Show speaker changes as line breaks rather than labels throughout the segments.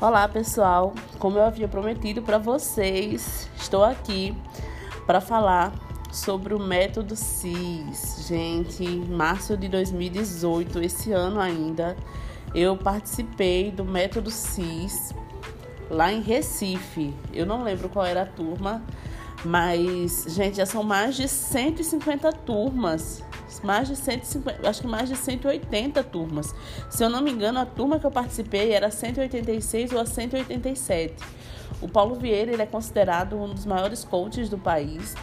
Olá, pessoal. Como eu havia prometido para vocês, estou aqui para falar sobre o método CIS. Gente, em março de 2018, esse ano ainda, eu participei do método CIS lá em Recife. Eu não lembro qual era a turma, mas, gente, já são mais de 150 turmas mais de 150, acho que mais de 180 turmas. Se eu não me engano, a turma que eu participei era 186 ou a 187. O Paulo Vieira ele é considerado um dos maiores coaches do país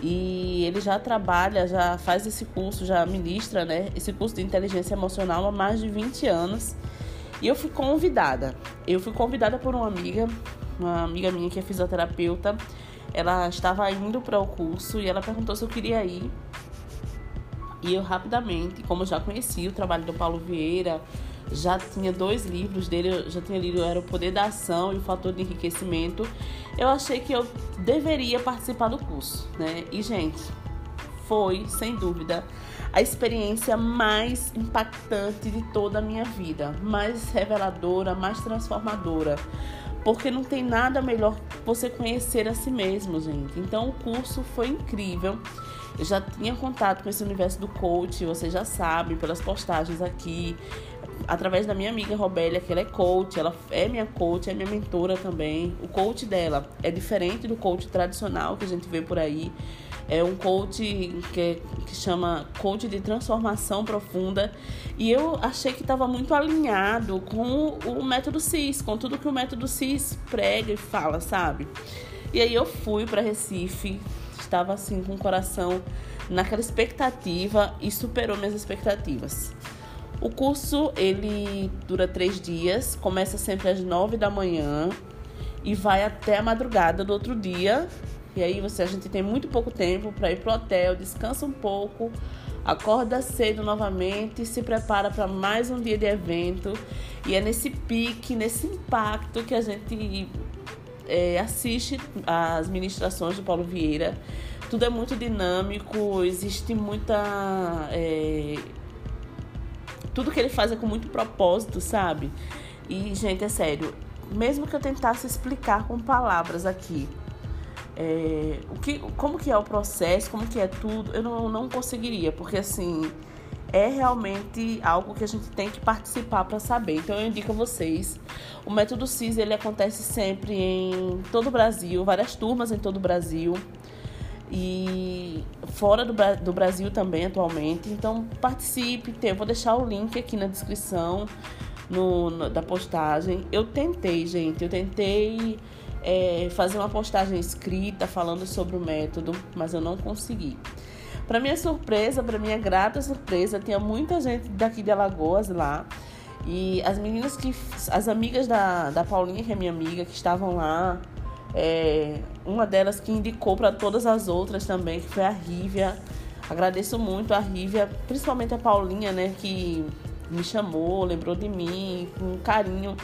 e ele já trabalha, já faz esse curso, já ministra, né, esse curso de inteligência emocional há mais de 20 anos. E eu fui convidada. Eu fui convidada por uma amiga, uma amiga minha que é fisioterapeuta. Ela estava indo para o curso e ela perguntou se eu queria ir. E eu rapidamente, como eu já conhecia o trabalho do Paulo Vieira, já tinha dois livros dele, eu já tinha lido, era O Poder da Ação e O Fator de Enriquecimento, eu achei que eu deveria participar do curso, né? E, gente, foi, sem dúvida, a experiência mais impactante de toda a minha vida, mais reveladora, mais transformadora. Porque não tem nada melhor que você conhecer a si mesmo, gente. Então o curso foi incrível. Eu já tinha contato com esse universo do coach, você já sabe, pelas postagens aqui, através da minha amiga Robélia, que ela é coach, ela é minha coach, é minha mentora também. O coach dela é diferente do coach tradicional que a gente vê por aí. É um coach que, que chama coach de transformação profunda. E eu achei que estava muito alinhado com o método CIS, com tudo que o método CIS prega e fala, sabe? E aí eu fui para Recife, estava assim com o coração naquela expectativa e superou minhas expectativas. O curso ele dura três dias, começa sempre às nove da manhã e vai até a madrugada do outro dia. E aí você a gente tem muito pouco tempo para ir pro hotel, descansa um pouco, acorda cedo novamente, se prepara para mais um dia de evento e é nesse pique, nesse impacto que a gente é, assiste as ministrações do Paulo Vieira. Tudo é muito dinâmico, existe muita. É, tudo que ele faz é com muito propósito, sabe? E, gente, é sério, mesmo que eu tentasse explicar com palavras aqui é, o que, como que é o processo, como que é tudo, eu não, não conseguiria, porque assim é realmente algo que a gente tem que participar para saber. Então eu indico a vocês. O método CIS ele acontece sempre em todo o Brasil, várias turmas em todo o Brasil e fora do, do Brasil também atualmente. Então participe, eu vou deixar o link aqui na descrição no, no da postagem. Eu tentei, gente, eu tentei é, fazer uma postagem escrita falando sobre o método, mas eu não consegui. Para minha surpresa, para minha grata surpresa, tinha muita gente daqui de Alagoas lá. E as meninas que. As amigas da, da Paulinha, que é minha amiga, que estavam lá. É, uma delas que indicou para todas as outras também, que foi a Rívia. Agradeço muito a Rívia, principalmente a Paulinha, né, que me chamou, lembrou de mim, com carinho.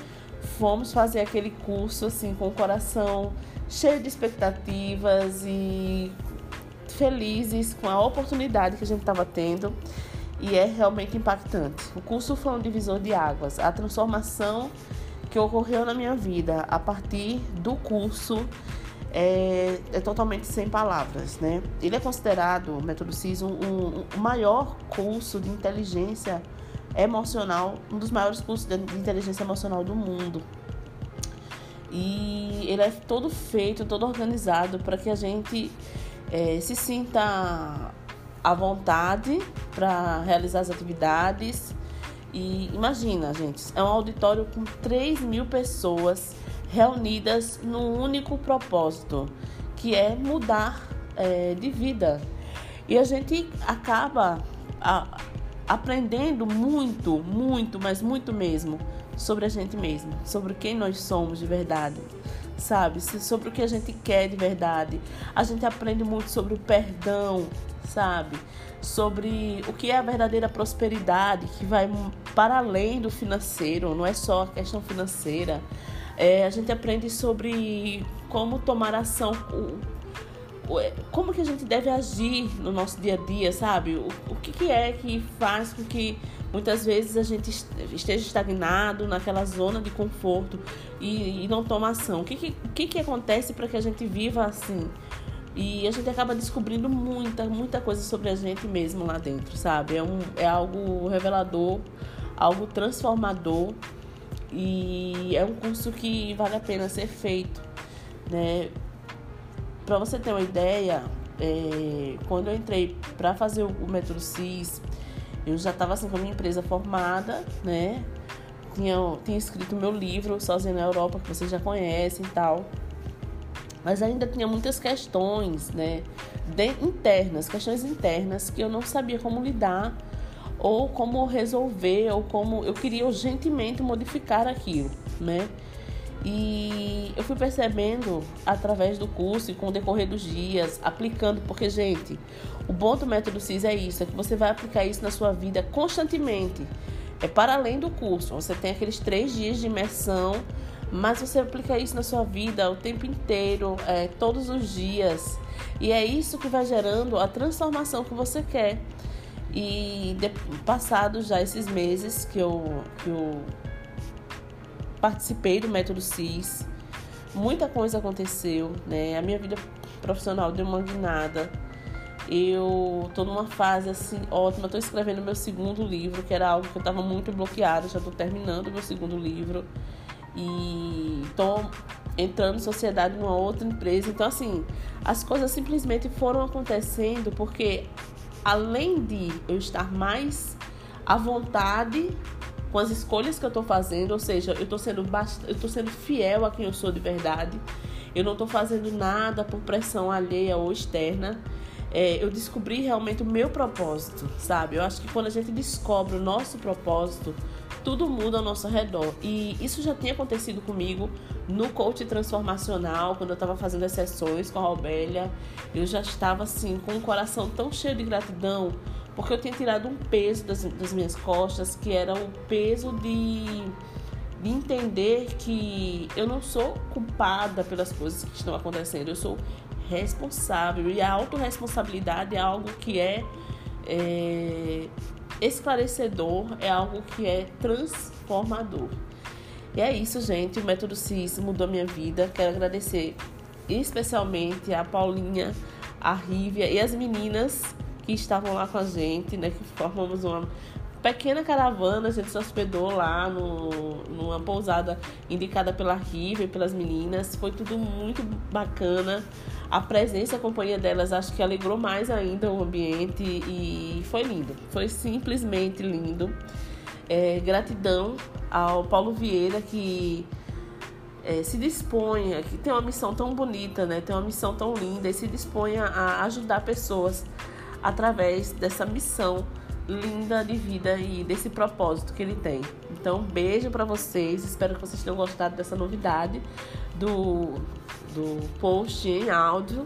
Fomos fazer aquele curso assim com o coração cheio de expectativas e felizes com a oportunidade que a gente estava tendo e é realmente impactante. O curso foi um divisor de águas. A transformação que ocorreu na minha vida a partir do curso é, é totalmente sem palavras, né? Ele é considerado, o Método CIS, um, um, um maior curso de inteligência emocional, um dos maiores cursos de inteligência emocional do mundo. E ele é todo feito, todo organizado para que a gente é, se sinta à vontade para realizar as atividades. E imagina, gente, é um auditório com 3 mil pessoas reunidas num único propósito, que é mudar é, de vida. E a gente acaba a, aprendendo muito, muito, mas muito mesmo sobre a gente mesmo, sobre quem nós somos de verdade sabe? Sobre o que a gente quer de verdade. A gente aprende muito sobre o perdão, sabe? Sobre o que é a verdadeira prosperidade, que vai para além do financeiro, não é só a questão financeira. É, a gente aprende sobre como tomar ação, como que a gente deve agir no nosso dia a dia, sabe? O, o que, que é que faz com que muitas vezes a gente esteja estagnado naquela zona de conforto e, e não toma ação. O que, que, que, que acontece para que a gente viva assim? E a gente acaba descobrindo muita, muita coisa sobre a gente mesmo lá dentro, sabe? É, um, é algo revelador, algo transformador e é um curso que vale a pena ser feito, né? Para você ter uma ideia, é, quando eu entrei para fazer o, o método CIS, eu já estava assim com a minha empresa formada, né? Tinha, tinha escrito meu livro Sozinha na Europa, que vocês já conhecem e tal. Mas ainda tinha muitas questões, né? De, internas, questões internas que eu não sabia como lidar ou como resolver ou como eu queria urgentemente modificar aquilo, né? E eu fui percebendo através do curso e com o decorrer dos dias, aplicando, porque, gente, o bom do método CIS é isso, é que você vai aplicar isso na sua vida constantemente. É para além do curso. Você tem aqueles três dias de imersão, mas você aplica isso na sua vida o tempo inteiro, é, todos os dias. E é isso que vai gerando a transformação que você quer. E passados já esses meses que eu, que eu participei do método CIS, muita coisa aconteceu, né? A minha vida profissional deu uma guinada. Eu tô numa fase assim ótima, tô escrevendo meu segundo livro, que era algo que eu tava muito bloqueada, já tô terminando meu segundo livro e tô entrando em sociedade numa outra empresa. Então assim, as coisas simplesmente foram acontecendo porque além de eu estar mais à vontade com as escolhas que eu estou fazendo, ou seja, eu estou sendo bast... eu tô sendo fiel a quem eu sou de verdade. Eu não estou fazendo nada por pressão alheia ou externa. É, eu descobri realmente o meu propósito, sabe? Eu acho que quando a gente descobre o nosso propósito, tudo muda ao nosso redor. E isso já tinha acontecido comigo no coach transformacional, quando eu estava fazendo as sessões com a Robélia. Eu já estava assim, com o coração tão cheio de gratidão porque eu tinha tirado um peso das, das minhas costas, que era o peso de, de entender que eu não sou culpada pelas coisas que estão acontecendo, eu sou responsável. E a autorresponsabilidade é algo que é, é esclarecedor, é algo que é transformador. E é isso, gente. O método CIS mudou minha vida. Quero agradecer especialmente a Paulinha, a Rívia e as meninas que estavam lá com a gente, né? Que formamos uma pequena caravana, a gente se hospedou lá no, numa pousada indicada pela Riva e pelas meninas. Foi tudo muito bacana. A presença a companhia delas acho que alegrou mais ainda o ambiente e foi lindo. Foi simplesmente lindo. É, gratidão ao Paulo Vieira que é, se dispõe, que tem uma missão tão bonita, né? Tem uma missão tão linda e se dispõe a ajudar pessoas através dessa missão linda de vida e desse propósito que ele tem. Então, beijo para vocês. Espero que vocês tenham gostado dessa novidade do, do post em áudio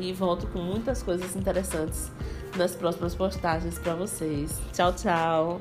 e volto com muitas coisas interessantes nas próximas postagens para vocês. Tchau, tchau.